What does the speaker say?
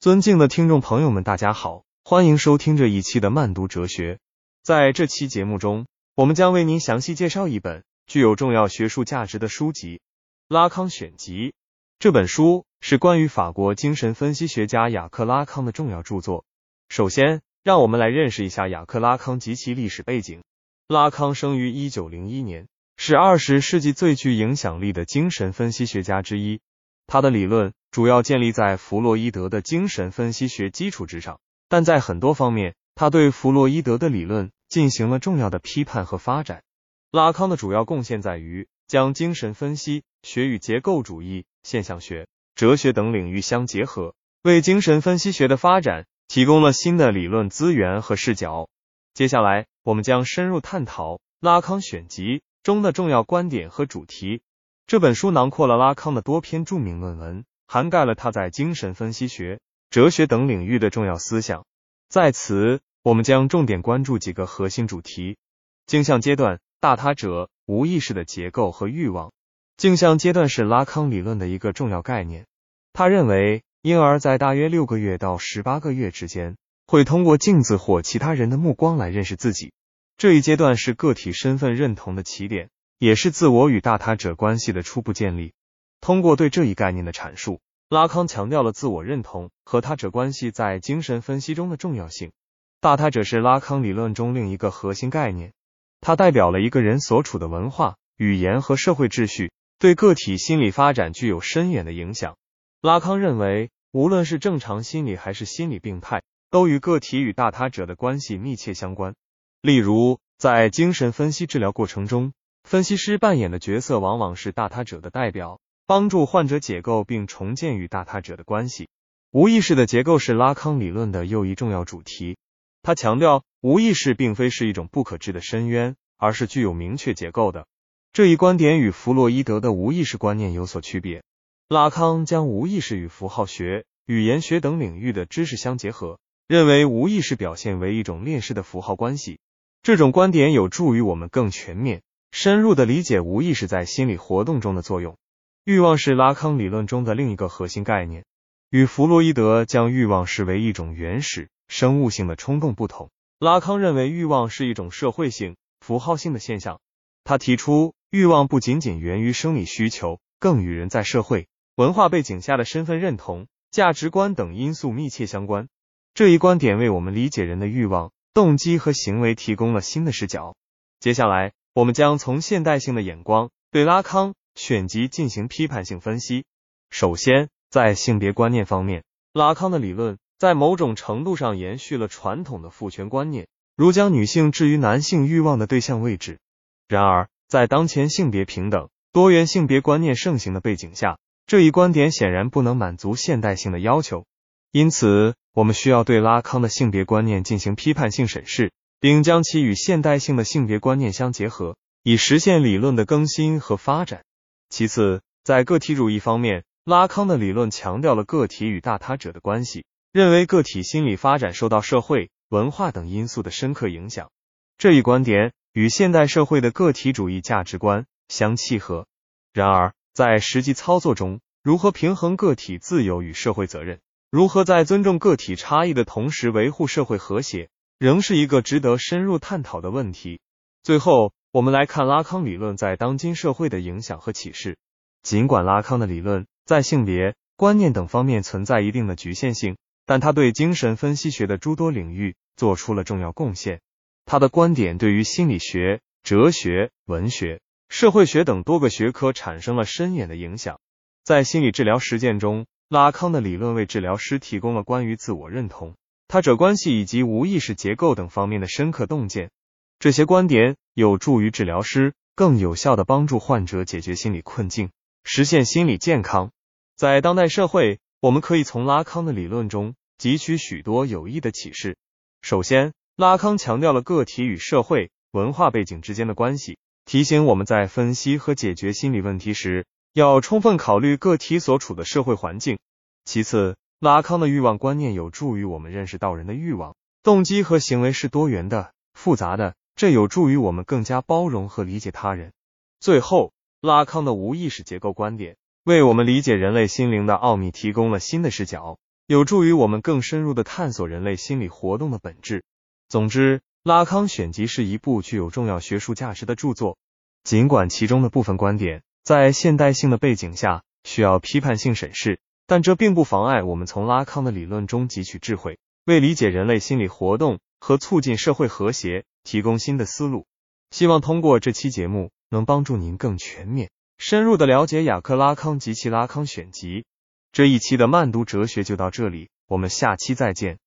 尊敬的听众朋友们，大家好，欢迎收听这一期的慢读哲学。在这期节目中，我们将为您详细介绍一本具有重要学术价值的书籍《拉康选集》。这本书是关于法国精神分析学家雅克·拉康的重要著作。首先，让我们来认识一下雅克·拉康及其历史背景。拉康生于一九零一年，是二十世纪最具影响力的精神分析学家之一。他的理论主要建立在弗洛伊德的精神分析学基础之上，但在很多方面，他对弗洛伊德的理论进行了重要的批判和发展。拉康的主要贡献在于将精神分析学与结构主义、现象学、哲学等领域相结合，为精神分析学的发展提供了新的理论资源和视角。接下来，我们将深入探讨《拉康选集》中的重要观点和主题。这本书囊括了拉康的多篇著名论文，涵盖了他在精神分析学、哲学等领域的重要思想。在此，我们将重点关注几个核心主题：镜像阶段、大他者、无意识的结构和欲望。镜像阶段是拉康理论的一个重要概念。他认为，婴儿在大约六个月到十八个月之间，会通过镜子或其他人的目光来认识自己。这一阶段是个体身份认同的起点。也是自我与大他者关系的初步建立。通过对这一概念的阐述，拉康强调了自我认同和他者关系在精神分析中的重要性。大他者是拉康理论中另一个核心概念，它代表了一个人所处的文化、语言和社会秩序，对个体心理发展具有深远的影响。拉康认为，无论是正常心理还是心理病态，都与个体与大他者的关系密切相关。例如，在精神分析治疗过程中，分析师扮演的角色往往是大他者的代表，帮助患者解构并重建与大他者的关系。无意识的结构是拉康理论的又一重要主题。他强调，无意识并非是一种不可知的深渊，而是具有明确结构的。这一观点与弗洛伊德的无意识观念有所区别。拉康将无意识与符号学、语言学等领域的知识相结合，认为无意识表现为一种链式的符号关系。这种观点有助于我们更全面。深入的理解无意识在心理活动中的作用。欲望是拉康理论中的另一个核心概念。与弗洛伊德将欲望视为一种原始生物性的冲动不同，拉康认为欲望是一种社会性符号性的现象。他提出，欲望不仅仅源于生理需求，更与人在社会文化背景下的身份认同、价值观等因素密切相关。这一观点为我们理解人的欲望、动机和行为提供了新的视角。接下来。我们将从现代性的眼光对拉康选集进行批判性分析。首先，在性别观念方面，拉康的理论在某种程度上延续了传统的父权观念，如将女性置于男性欲望的对象位置。然而，在当前性别平等、多元性别观念盛行的背景下，这一观点显然不能满足现代性的要求。因此，我们需要对拉康的性别观念进行批判性审视。并将其与现代性的性别观念相结合，以实现理论的更新和发展。其次，在个体主义方面，拉康的理论强调了个体与大他者的关系，认为个体心理发展受到社会、文化等因素的深刻影响。这一观点与现代社会的个体主义价值观相契合。然而，在实际操作中，如何平衡个体自由与社会责任，如何在尊重个体差异的同时维护社会和谐？仍是一个值得深入探讨的问题。最后，我们来看拉康理论在当今社会的影响和启示。尽管拉康的理论在性别观念等方面存在一定的局限性，但他对精神分析学的诸多领域做出了重要贡献。他的观点对于心理学、哲学、文学、社会学等多个学科产生了深远的影响。在心理治疗实践中，拉康的理论为治疗师提供了关于自我认同。他者关系以及无意识结构等方面的深刻洞见，这些观点有助于治疗师更有效的帮助患者解决心理困境，实现心理健康。在当代社会，我们可以从拉康的理论中汲取许多有益的启示。首先，拉康强调了个体与社会文化背景之间的关系，提醒我们在分析和解决心理问题时，要充分考虑个体所处的社会环境。其次，拉康的欲望观念有助于我们认识到人的欲望、动机和行为是多元的、复杂的，这有助于我们更加包容和理解他人。最后，拉康的无意识结构观点为我们理解人类心灵的奥秘提供了新的视角，有助于我们更深入的探索人类心理活动的本质。总之，拉康选集是一部具有重要学术价值的著作，尽管其中的部分观点在现代性的背景下需要批判性审视，但这并不妨碍我们从拉康的理论中汲取智慧，为理解人类心理活动和促进社会和谐提供新的思路。希望通过这期节目能帮助您更全面、深入的了解雅克·拉康及其《拉康选集》。这一期的慢读哲学就到这里，我们下期再见。